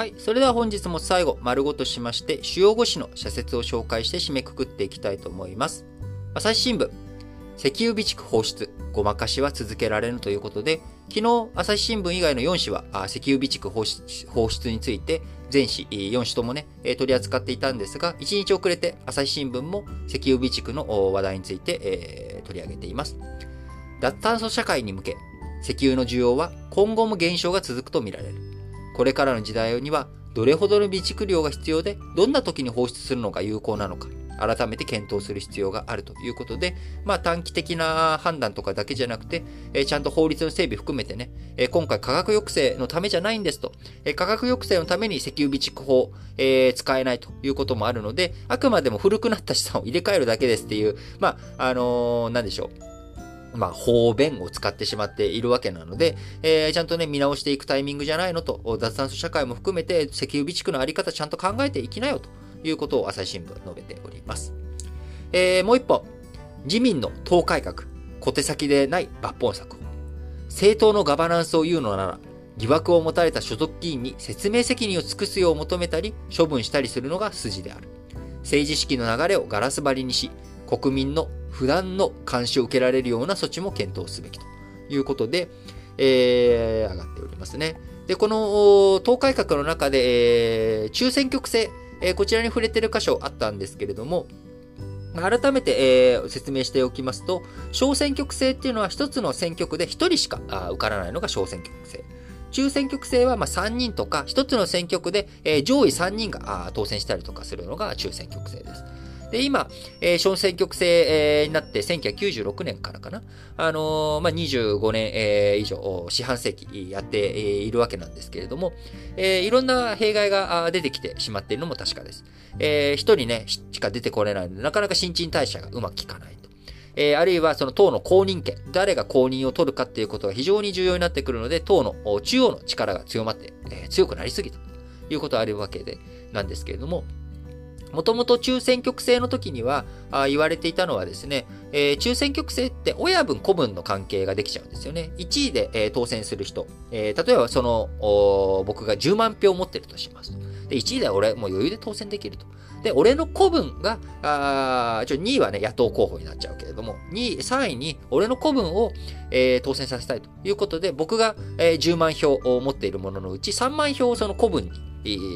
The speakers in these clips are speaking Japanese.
はい。それでは本日も最後、丸ごとしまして、主要5紙の社説を紹介して締めくくっていきたいと思います。朝日新聞、石油備蓄放出、ごまかしは続けられぬということで、昨日、朝日新聞以外の4紙は、あ石油備蓄放出放出について、全紙4紙ともね、取り扱っていたんですが、1日遅れて朝日新聞も石油備蓄の話題について、えー、取り上げています。脱炭素社会に向け、石油の需要は今後も減少が続くとみられる。これからの時代にはどれほどの備蓄量が必要で、どんな時に放出するのが有効なのか、改めて検討する必要があるということで、まあ短期的な判断とかだけじゃなくて、えちゃんと法律の整備含めてね、え今回価格抑制のためじゃないんですと、え価格抑制のために石油備蓄法、え使えないということもあるので、あくまでも古くなった資産を入れ替えるだけですっていう、まあ、あのー、なんでしょう。まあ、方便を使ってしまっているわけなので、えー、ちゃんとね、見直していくタイミングじゃないのと、脱炭素社会も含めて、石油備蓄のあり方ちゃんと考えていきなよということを朝日新聞述べております。えー、もう一歩、自民の党改革、小手先でない抜本策。政党のガバナンスを言うのなら、疑惑を持たれた所属議員に説明責任を尽くすよう求めたり、処分したりするのが筋である。政治資金の流れをガラス張りにし、国民の普段の監視を受けられるような措置も検討すべきということで、えー、上がっておりますね。で、この党改革の中で、えー、中選挙区制、えー、こちらに触れている箇所あったんですけれども、改めて、えー、説明しておきますと、小選挙区制っていうのは一つの選挙区で一人しか受からないのが小選挙区制。中選挙区制はまあ3人とか、一つの選挙区で、えー、上位3人が当選したりとかするのが中選挙区制です。で、今、えー、小選挙区制、えー、になって1996年からかな。あのー、まあ、25年、えー、以上、四半世紀やって、えー、いるわけなんですけれども、えー、いろんな弊害が出てきてしまっているのも確かです。えー、一人ね、しか出てこれないので、なかなか新陳代謝がうまくいかない。えー、あるいはその党の公認権、誰が公認を取るかっていうことが非常に重要になってくるので、党の中央の力が強まって、えー、強くなりすぎたということがあるわけで、なんですけれども、もともと中選挙区制の時には言われていたのはですね、えー、中選挙区制って親分子分の関係ができちゃうんですよね。1位で、えー、当選する人、えー、例えばその僕が10万票持ってるとします。で1位で俺もう余裕で当選できると。で、俺の子分が、あちょ2位はね、野党候補になっちゃうけれども、2位、3位に俺の子分を、えー、当選させたいということで、僕が、えー、10万票を持っているもののうち3万票をその子分に、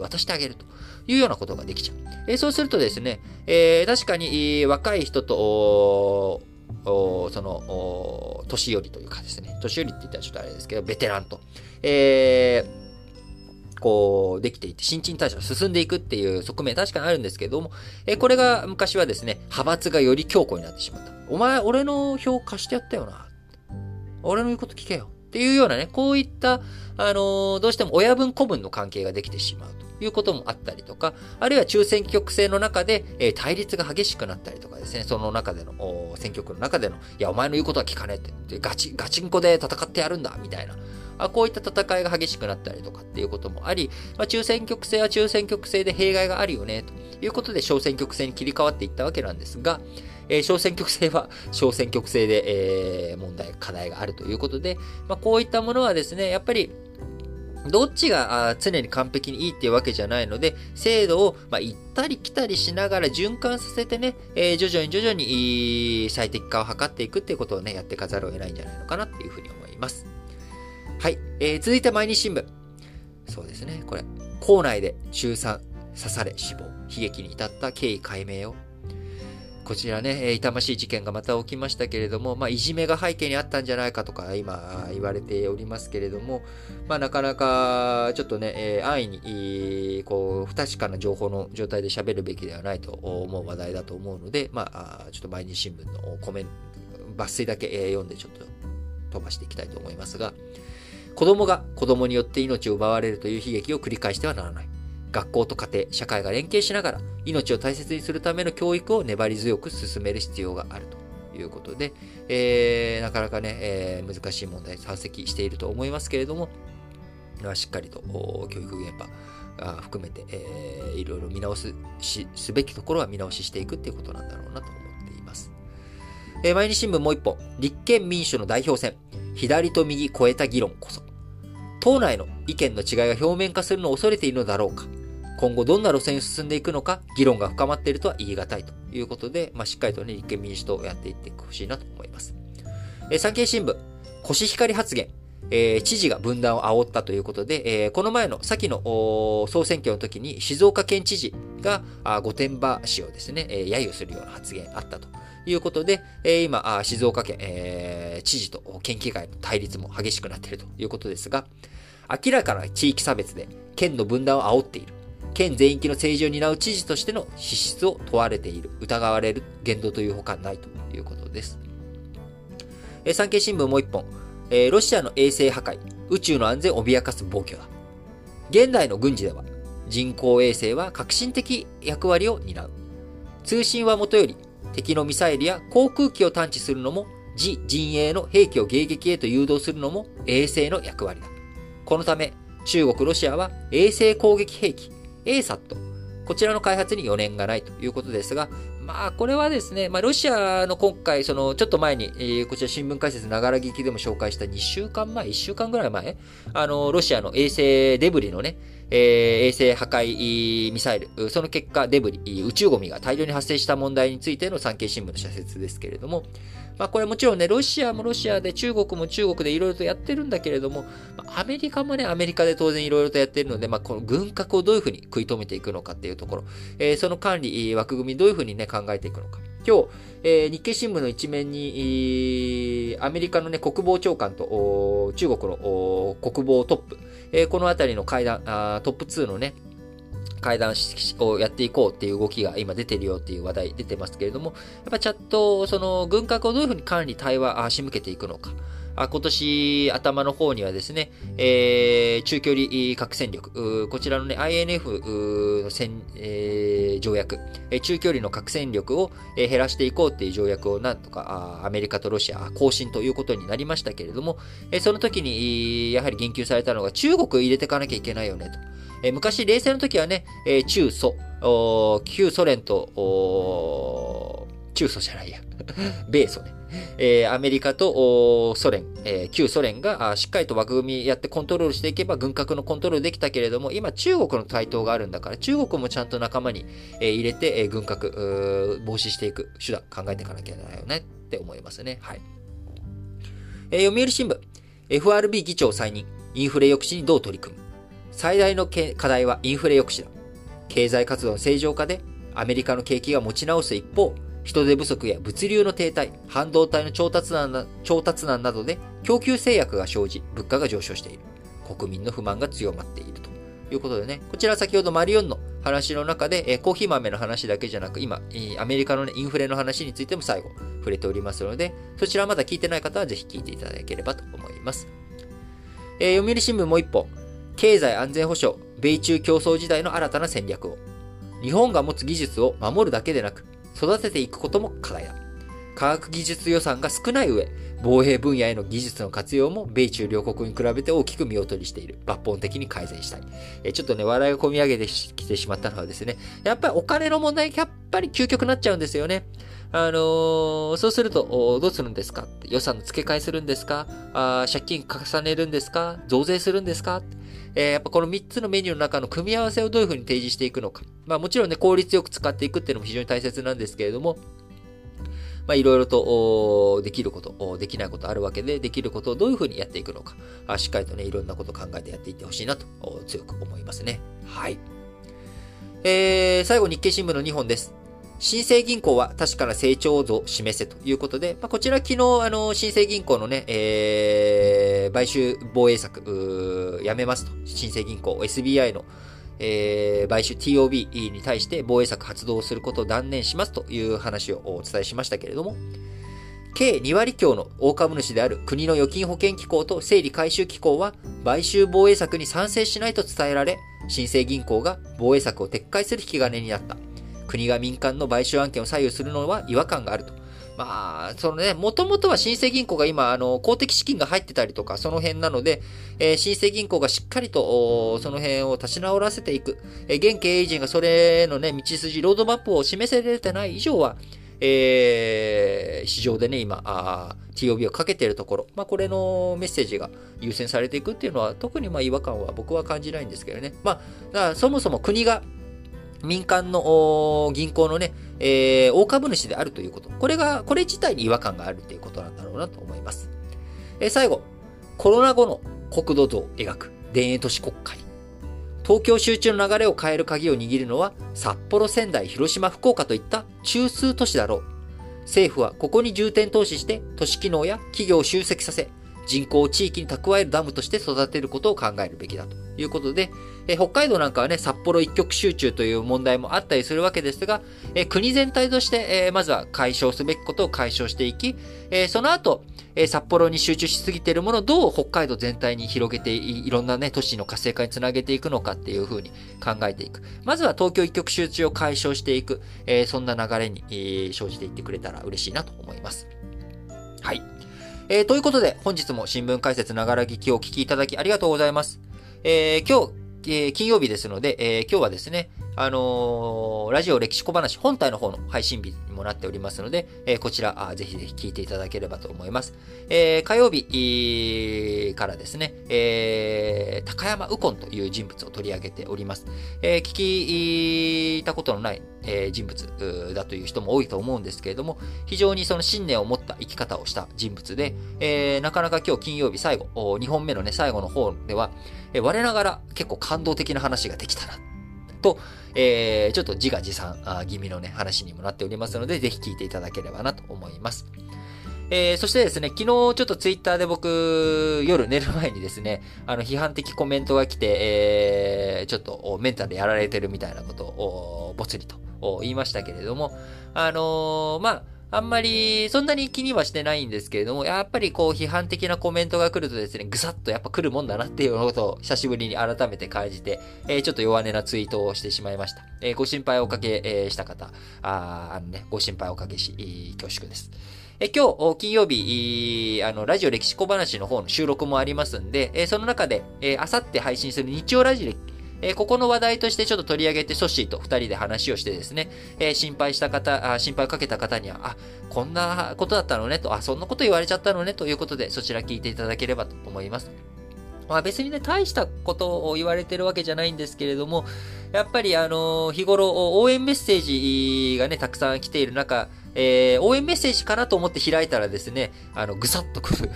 渡してあげると。いうようなことができちゃう。え、そうするとですね、え、確かに、若い人と、その、年寄りというかですね、年寄りって言ったらちょっとあれですけど、ベテランと、えー、こう、できていて、新陳代謝が進んでいくっていう側面確かにあるんですけども、え、これが昔はですね、派閥がより強固になってしまった。お前、俺の票貸してやったよな。俺の言うこと聞けよ。っていうようなね、こういった、あの、どうしても親分子分の関係ができてしまうと。いうこともあったりとか、あるいは中選挙区制の中で、え、対立が激しくなったりとかですね、その中での、選挙区の中での、いや、お前の言うことは聞かねえって、ガチ、ガチンコで戦ってやるんだ、みたいな。あこういった戦いが激しくなったりとかっていうこともあり、まあ、中選挙区制は中選挙区制で弊害があるよね、ということで小選挙区制に切り替わっていったわけなんですが、えー、小選挙区制は小選挙区制で、えー、問題、課題があるということで、まあ、こういったものはですね、やっぱり、どっちが常に完璧にいいっていうわけじゃないので、精度を、ま行ったり来たりしながら循環させてね、えー、徐々に徐々に最適化を図っていくっていうことをね、やっていかざるを得ないんじゃないのかなっていうふうに思います。はい。えー、続いて毎日新聞。そうですね、これ。校内で中3刺され死亡、悲劇に至った経緯解明をこちらね、痛ましい事件がまた起きましたけれども、まあ、いじめが背景にあったんじゃないかとか、今、言われておりますけれども、まあ、なかなか、ちょっとね、え、安易に、こう、不確かな情報の状態で喋るべきではないと思う話題だと思うので、まあ、ちょっと毎日新聞のコメント、抜粋だけ読んでちょっと飛ばしていきたいと思いますが、子供が子供によって命を奪われるという悲劇を繰り返してはならない。学校と家庭、社会が連携しながら命を大切にするための教育を粘り強く進める必要があるということで、えー、なかなかね、えー、難しい問題山積していると思いますけれども、しっかりと教育現場含めて、えー、いろいろ見直すしすべきところは見直ししていくっていうことなんだろうなと思っています。えー、毎日新聞もう一本、立憲民主の代表選、左と右超えた議論こそ。党内の意見の違いが表面化するのを恐れているのだろうか。今後どんな路線を進んでいくのか、議論が深まっているとは言い難いということで、まあ、しっかりとね、立憲民主党をやっていってほしいなと思います。えー、産経新聞、コシヒカリ発言。えー、知事が分断を煽ったということで、えー、この前の先の総選挙の時に静岡県知事が御殿場市をですね、えー、揶揄するような発言あったということで、えー、今、静岡県、えー、知事と県議会の対立も激しくなっているということですが、明らかな地域差別で県の分断を煽っている。県全域の政治を担う知事としての資質を問われている、疑われる言動というほかないということです。えー、産経新聞もう一本。えー、ロシアの衛星破壊、宇宙の安全を脅かす暴挙だ。現代の軍事では、人工衛星は革新的役割を担う。通信はもとより、敵のミサイルや航空機を探知するのも、自陣営の兵器を迎撃へと誘導するのも衛星の役割だ。このため、中国、ロシアは衛星攻撃兵器、ASAT、こちらの開発に余念がないということですが、まあ、これはですね、まあ、ロシアの今回、その、ちょっと前に、えー、こちら新聞解説ながら聞きでも紹介した2週間前、1週間ぐらい前、あの、ロシアの衛星デブリのね、えー、衛星破壊ミサイル、その結果、デブリ、宇宙ゴミが大量に発生した問題についての産経新聞の社説ですけれども、まあこれもちろんね、ロシアもロシアで中国も中国でいろいろとやってるんだけれども、アメリカもね、アメリカで当然いろいろとやってるので、まあこの軍拡をどういうふうに食い止めていくのかっていうところ、えー、その管理、枠組みどういうふうにね、考えていくのか。今日、えー、日経新聞の一面に、アメリカのね、国防長官と中国の国防トップ、えー、このあたりの会談あ、トップ2のね、会談をやっていこうっていう動きが今出てるよっていう話題出てますけれども、やっぱチャット、その軍拡をどういうふうに管理、対話、仕向けていくのか。あ今年頭の方にはですね、えー、中距離核戦力、こちらのね、INF の戦、えー、条約、中距離の核戦力を減らしていこうっていう条約をなんとかアメリカとロシア更新ということになりましたけれども、その時にやはり言及されたのが中国入れていかなきゃいけないよねと。昔、冷戦の時はね、中ソ、旧ソ連と、中ソじゃないや、米ソね。えー、アメリカとソ連、えー、旧ソ連がしっかりと枠組みやってコントロールしていけば軍拡のコントロールできたけれども、今中国の台頭があるんだから、中国もちゃんと仲間に、えー、入れて、えー、軍拡、防止していく手段考えていかなきゃいけないよねって思いますね。はい。えー、読売新聞、FRB 議長再任、インフレ抑止にどう取り組む最大の課題はインフレ抑止だ。経済活動の正常化でアメリカの景気が持ち直す一方、人手不足や物流の停滞、半導体の調達難調達難などで供給制約が生じ、物価が上昇している。国民の不満が強まっているということでね、こちら先ほどマリオンの話の中で、えコーヒー豆の話だけじゃなく、今、アメリカの、ね、インフレの話についても最後触れておりますので、そちらまだ聞いてない方はぜひ聞いていただければと思います。えー、読売新聞もう一本。経済安全保障、米中競争時代の新たな戦略を。日本が持つ技術を守るだけでなく、育てていくことも課題だ。科学技術予算が少ない上、防衛分野への技術の活用も米中両国に比べて大きく見劣りしている。抜本的に改善したい。えちょっとね、笑いが込み上げてきてしまったのはですね、やっぱりお金の問題、やっぱり究極になっちゃうんですよね。あのー、そうすると、どうするんですか？予算の付け替えするんですか？あ借金重ねるんですか？増税するんですか？えー、やっぱこの3つのメニューの中の組み合わせをどういうふうに提示していくのか。まあもちろんね、効率よく使っていくっていうのも非常に大切なんですけれども、まあいろいろとできること、できないことあるわけで、できることをどういうふうにやっていくのか、しっかりとね、いろんなことを考えてやっていってほしいなと強く思いますね。はい。えー、最後日経新聞の2本です。新生銀行は確かな成長を示せということで、まあ、こちら昨日、あの、新生銀行のね、えー、買収防衛策、やめますと。新生銀行、SBI の、えー、買収 TOB に対して防衛策発動することを断念しますという話をお伝えしましたけれども、計2割強の大株主である国の預金保険機構と整理回収機構は買収防衛策に賛成しないと伝えられ、新生銀行が防衛策を撤回する引き金になった。国が民間の買収案件を左右するのは違和感があると。まあ、そのね、もともとは新生銀行が今、あの、公的資金が入ってたりとか、その辺なので、えー、新生銀行がしっかりと、その辺を立ち直らせていく。えー、現経営陣がそれのね、道筋、ロードマップを示せれてない以上は、えー、市場でね、今、TOB をかけているところ、まあ、これのメッセージが優先されていくっていうのは、特にまあ違和感は僕は感じないんですけどね。まあ、そもそも国が民間の銀行のね、えー、大株主であるということ。これが、これ自体に違和感があるということなんだろうなと思います。えー、最後、コロナ後の国土像を描く田園都市国家に。東京集中の流れを変える鍵を握るのは、札幌、仙台、広島、福岡といった中枢都市だろう。政府はここに重点投資して都市機能や企業を集積させ、人口を地域に蓄えるダムとして育てることを考えるべきだということで、え北海道なんかはね、札幌一極集中という問題もあったりするわけですが、え国全体として、えまずは解消すべきことを解消していき、えその後、え札幌に集中しすぎているものをどう北海道全体に広げてい、ろんなね、都市の活性化につなげていくのかっていうふうに考えていく。まずは東京一極集中を解消していく、えそんな流れに、え生じていってくれたら嬉しいなと思います。はい。えー、ということで、本日も新聞解説ながら聞きをお聞きいただきありがとうございます。えー、今日、えー、金曜日ですので、え今日はですね、あのー、ラジオ歴史小話本体の方の配信日にもなっておりますので、えー、こちらあ、ぜひぜひ聞いていただければと思います。えー、火曜日からですね、え、高山右近という人物を取り上げております。えー、聞いたことのない、え、人物だという人も多いと思うんですけれども、非常にその信念を持った生き方をした人物で、え、なかなか今日金曜日最後、2本目のね、最後の方では、え、我ながら結構感動的な話ができたな、と、えー、ちょっと自画自賛あ気味のね、話にもなっておりますので、ぜひ聞いていただければなと思います。えー、そしてですね、昨日ちょっとツイッターで僕、夜寝る前にですね、あの、批判的コメントが来て、えー、ちょっとメンタルやられてるみたいなことを、ぼつりと言いましたけれども、あのー、まあ、あんまり、そんなに気にはしてないんですけれども、やっぱりこう、批判的なコメントが来るとですね、ぐさっとやっぱ来るもんだなっていうことを久しぶりに改めて感じて、えー、ちょっと弱音なツイートをしてしまいました。えー、ご心配をおかけ、えー、した方、ああのね、ご心配をおかけし、恐縮です。え今日、金曜日、あの、ラジオ歴史小話の方の収録もありますんで、えその中で、えあさって配信する日曜ラジオえー、ここの話題としてちょっと取り上げて、ソッシーと二人で話をしてですね、えー、心配した方あ、心配かけた方には、あ、こんなことだったのねと、あ、そんなこと言われちゃったのねということで、そちら聞いていただければと思います。まあ別にね、大したことを言われてるわけじゃないんですけれども、やっぱりあの日頃応援メッセージがね、たくさん来ている中、えー、応援メッセージかなと思って開いたらですね、あの、ぐさっとくる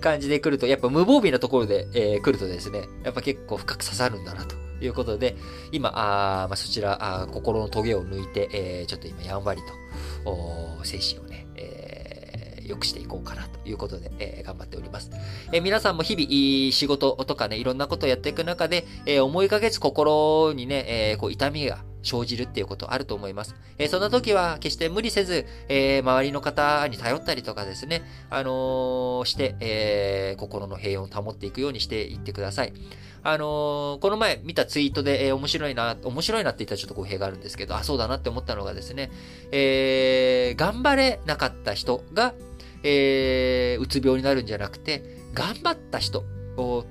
感じで来ると、やっぱ無防備なところで、えー、来るとですね、やっぱ結構深く刺さるんだなということで、今、あまあ、そちらあ、心のトゲを抜いて、えー、ちょっと今、やんわりと、精神をね、えー、良くしていこうかなということで、えー、頑張っております。えー、皆さんも日々、仕事とかね、いろんなことをやっていく中で、えー、思いがけず心にね、えー、こう痛みが生じるっていうことあると思います。えー、そんな時は決して無理せず、えー、周りの方に頼ったりとかですね、あのー、して、えー、心の平穏を保っていくようにしていってください。あの、この前見たツイートで、え、面白いな、面白いなって言ったらちょっと語弊があるんですけど、あ、そうだなって思ったのがですね、えー、頑張れなかった人が、えー、うつ病になるんじゃなくて、頑張った人、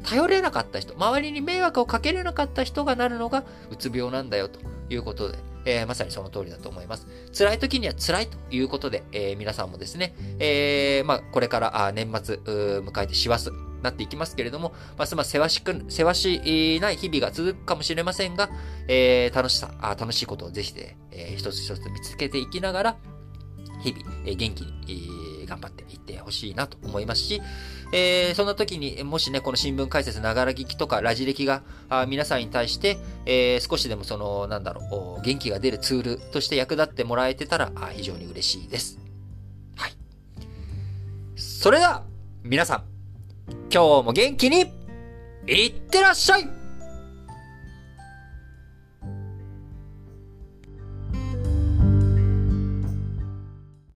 頼れなかった人、周りに迷惑をかけれなかった人がなるのがうつ病なんだよということで、えー、まさにその通りだと思います。辛い時には辛いということで、えー、皆さんもですね、えー、まあ、これから年末迎えて師走、なっていきますけれども、ますますせわしく、せわしない日々が続くかもしれませんが、えー、楽しさ、あ楽しいことをぜひで、えー、一つ一つ見つけていきながら、日々、えー、元気に、えー、頑張っていってほしいなと思いますし、えー、そんな時に、もしね、この新聞解説、ながら聞きとか、ラジ歴が、皆さんに対して、えー、少しでもその、なんだろう、元気が出るツールとして役立ってもらえてたら、非常に嬉しいです。はい。それでは、皆さん、今日も元気にいってらっしゃい